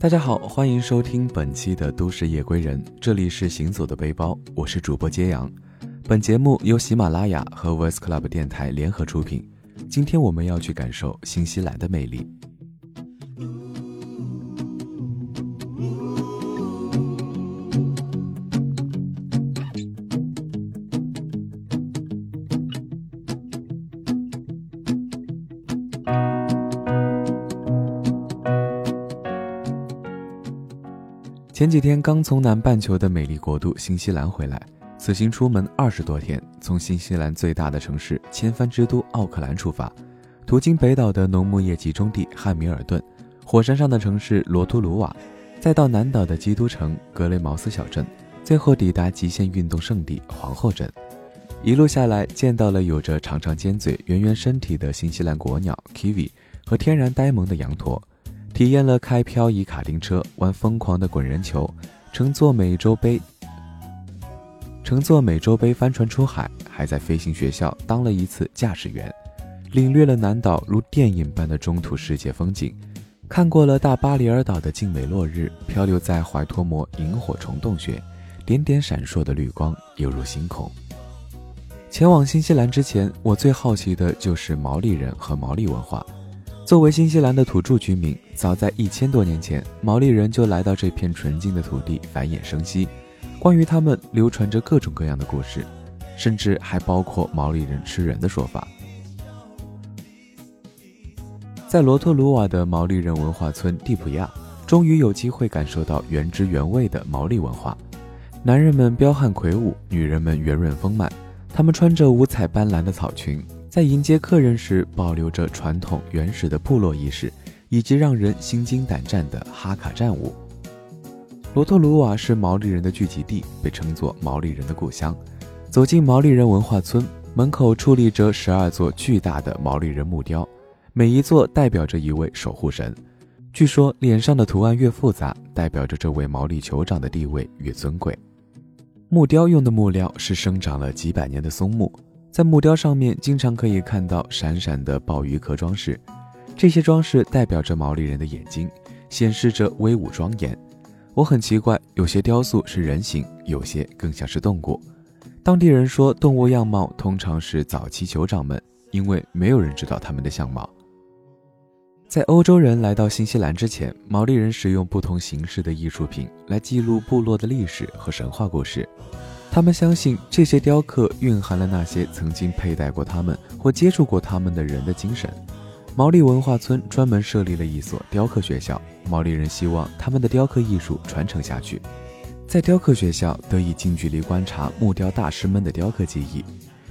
大家好，欢迎收听本期的《都市夜归人》，这里是行走的背包，我是主播揭阳。本节目由喜马拉雅和 Voice Club 电台联合出品。今天我们要去感受新西兰的魅力。前几天刚从南半球的美丽国度新西兰回来，此行出门二十多天，从新西兰最大的城市千帆之都奥克兰出发，途经北岛的农牧业集中地汉密尔顿，火山上的城市罗图鲁瓦，再到南岛的基督城格雷茅斯小镇，最后抵达极限运动圣地皇后镇。一路下来，见到了有着长长尖嘴、圆圆身体的新西兰国鸟 kiwi 和天然呆萌的羊驼。体验了开漂移卡丁车、玩疯狂的滚人球、乘坐美洲杯、乘坐美洲杯帆船出海，还在飞行学校当了一次驾驶员，领略了南岛如电影般的中土世界风景，看过了大巴里尔岛的静美落日，漂流在怀托摩萤火虫洞穴，点点闪烁的绿光犹如星空。前往新西兰之前，我最好奇的就是毛利人和毛利文化。作为新西兰的土著居民，早在一千多年前，毛利人就来到这片纯净的土地繁衍生息。关于他们，流传着各种各样的故事，甚至还包括毛利人吃人的说法。在罗托鲁瓦的毛利人文化村蒂普亚，终于有机会感受到原汁原味的毛利文化。男人们彪悍魁梧，女人们圆润丰满，他们穿着五彩斑斓的草裙。在迎接客人时，保留着传统原始的部落仪式，以及让人心惊胆战的哈卡战舞。罗托鲁瓦是毛利人的聚集地，被称作毛利人的故乡。走进毛利人文化村，门口矗立着十二座巨大的毛利人木雕，每一座代表着一位守护神。据说，脸上的图案越复杂，代表着这位毛利酋长的地位越尊贵。木雕用的木料是生长了几百年的松木。在木雕上面，经常可以看到闪闪的鲍鱼壳装饰，这些装饰代表着毛利人的眼睛，显示着威武庄严。我很奇怪，有些雕塑是人形，有些更像是动物。当地人说，动物样貌通常是早期酋长们，因为没有人知道他们的相貌。在欧洲人来到新西兰之前，毛利人使用不同形式的艺术品来记录部落的历史和神话故事。他们相信这些雕刻蕴含了那些曾经佩戴过他们或接触过他们的人的精神。毛利文化村专门设立了一所雕刻学校，毛利人希望他们的雕刻艺术传承下去。在雕刻学校得以近距离观察木雕大师们的雕刻技艺。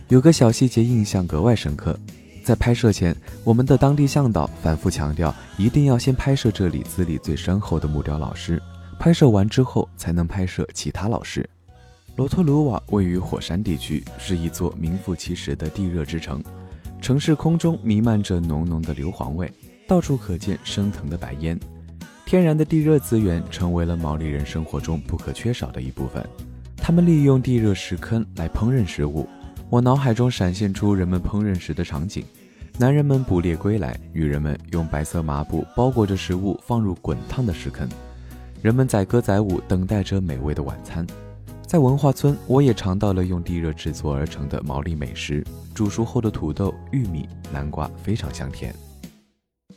有个小细节印象格外深刻，在拍摄前，我们的当地向导反复强调，一定要先拍摄这里资历最深厚的木雕老师，拍摄完之后才能拍摄其他老师。罗托鲁瓦位于火山地区，是一座名副其实的地热之城。城市空中弥漫着浓浓的硫磺味，到处可见升腾的白烟。天然的地热资源成为了毛利人生活中不可缺少的一部分。他们利用地热石坑来烹饪食物。我脑海中闪现出人们烹饪时的场景：男人们捕猎归来，女人们用白色麻布包裹着食物放入滚烫的石坑，人们载歌载舞，等待着美味的晚餐。在文化村，我也尝到了用地热制作而成的毛利美食。煮熟后的土豆、玉米、南瓜非常香甜。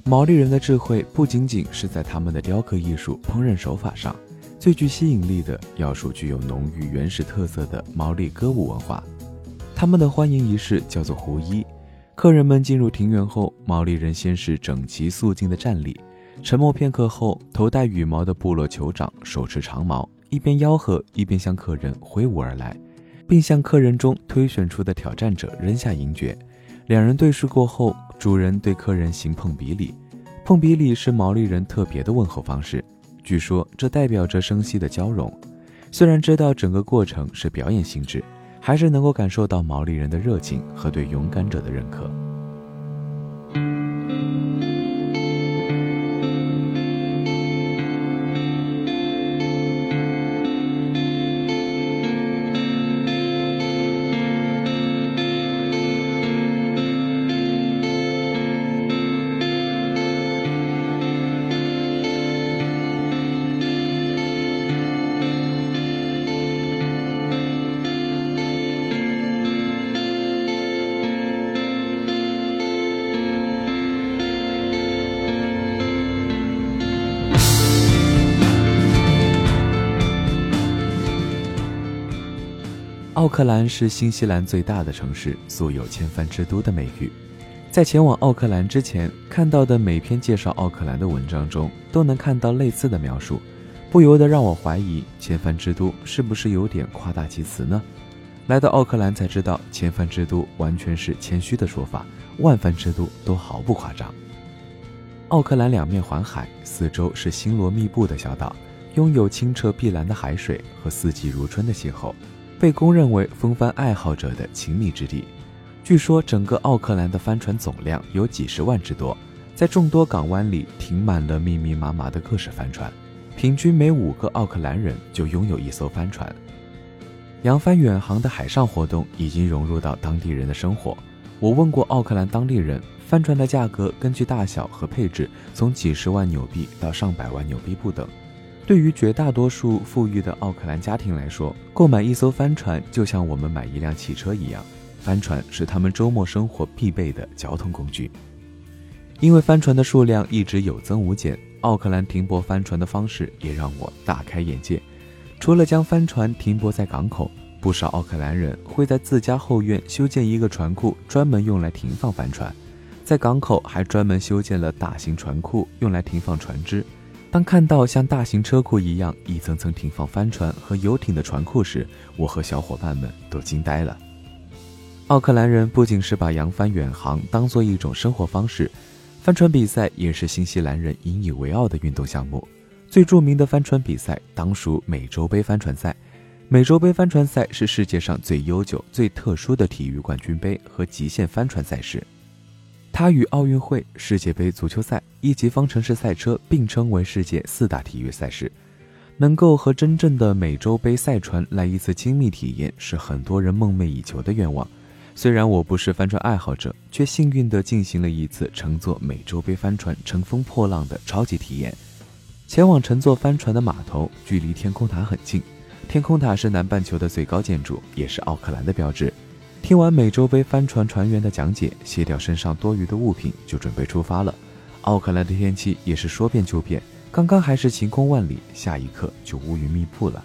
毛利人的智慧不仅仅是在他们的雕刻艺术、烹饪手法上，最具吸引力的要数具有浓郁原始特色的毛利歌舞文化。他们的欢迎仪式叫做胡衣。客人们进入庭园后，毛利人先是整齐肃静的站立，沉默片刻后，头戴羽毛的部落酋长手持长矛。一边吆喝，一边向客人挥舞而来，并向客人中推选出的挑战者扔下银珏。两人对视过后，主人对客人行碰比礼。碰比礼是毛利人特别的问候方式，据说这代表着生息的交融。虽然知道整个过程是表演性质，还是能够感受到毛利人的热情和对勇敢者的认可。奥克兰是新西兰最大的城市，素有“千帆之都”的美誉。在前往奥克兰之前，看到的每篇介绍奥克兰的文章中，都能看到类似的描述，不由得让我怀疑“千帆之都”是不是有点夸大其词呢？来到奥克兰才知道，“千帆之都”完全是谦虚的说法，“万帆之都”都毫不夸张。奥克兰两面环海，四周是星罗密布的小岛，拥有清澈碧蓝的海水和四季如春的气候。被公认为风帆爱好者的亲密之地。据说，整个奥克兰的帆船总量有几十万之多，在众多港湾里停满了密密麻麻的各式帆船，平均每五个奥克兰人就拥有一艘帆船。扬帆远航的海上活动已经融入到当地人的生活。我问过奥克兰当地人，帆船的价格根据大小和配置，从几十万纽币到上百万纽币不等。对于绝大多数富裕的奥克兰家庭来说，购买一艘帆船就像我们买一辆汽车一样，帆船是他们周末生活必备的交通工具。因为帆船的数量一直有增无减，奥克兰停泊帆船的方式也让我大开眼界。除了将帆船停泊在港口，不少奥克兰人会在自家后院修建一个船库，专门用来停放帆船。在港口还专门修建了大型船库，用来停放船只。当看到像大型车库一样一层层停放帆船和游艇的船库时，我和小伙伴们都惊呆了。奥克兰人不仅是把扬帆远航当做一种生活方式，帆船比赛也是新西兰人引以为傲的运动项目。最著名的帆船比赛当属美洲杯帆船赛。美洲杯帆船赛是世界上最悠久、最特殊的体育冠军杯和极限帆船赛事。它与奥运会、世界杯足球赛以及方程式赛车并称为世界四大体育赛事。能够和真正的美洲杯赛船来一次亲密体验，是很多人梦寐以求的愿望。虽然我不是帆船爱好者，却幸运地进行了一次乘坐美洲杯帆船乘风破浪的超级体验。前往乘坐帆船的码头距离天空塔很近，天空塔是南半球的最高建筑，也是奥克兰的标志。听完美洲杯帆船船员的讲解，卸掉身上多余的物品，就准备出发了。奥克兰的天气也是说变就变，刚刚还是晴空万里，下一刻就乌云密布了。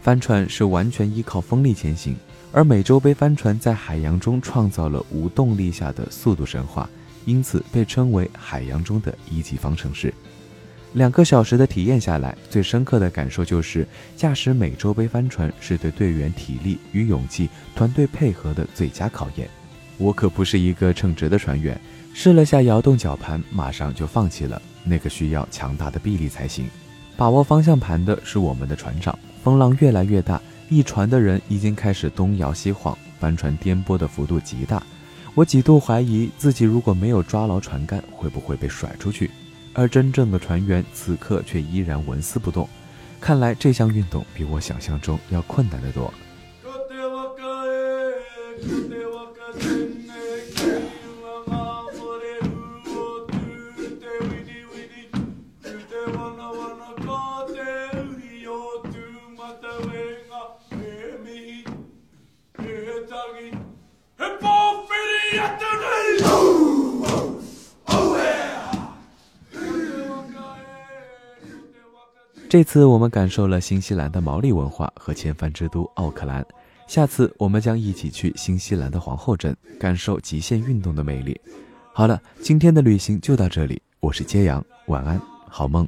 帆船是完全依靠风力前行，而美洲杯帆船在海洋中创造了无动力下的速度神话，因此被称为海洋中的一级方程式。两个小时的体验下来，最深刻的感受就是驾驶美洲杯帆船是对队员体力与勇气、团队配合的最佳考验。我可不是一个称职的船员，试了下摇动绞盘，马上就放弃了。那个需要强大的臂力才行。把握方向盘的是我们的船长。风浪越来越大，一船的人已经开始东摇西晃，帆船颠簸的幅度极大。我几度怀疑自己如果没有抓牢船杆，会不会被甩出去。而真正的船员此刻却依然纹丝不动，看来这项运动比我想象中要困难得多。这次我们感受了新西兰的毛利文化和千帆之都奥克兰，下次我们将一起去新西兰的皇后镇，感受极限运动的魅力。好了，今天的旅行就到这里，我是揭阳，晚安，好梦。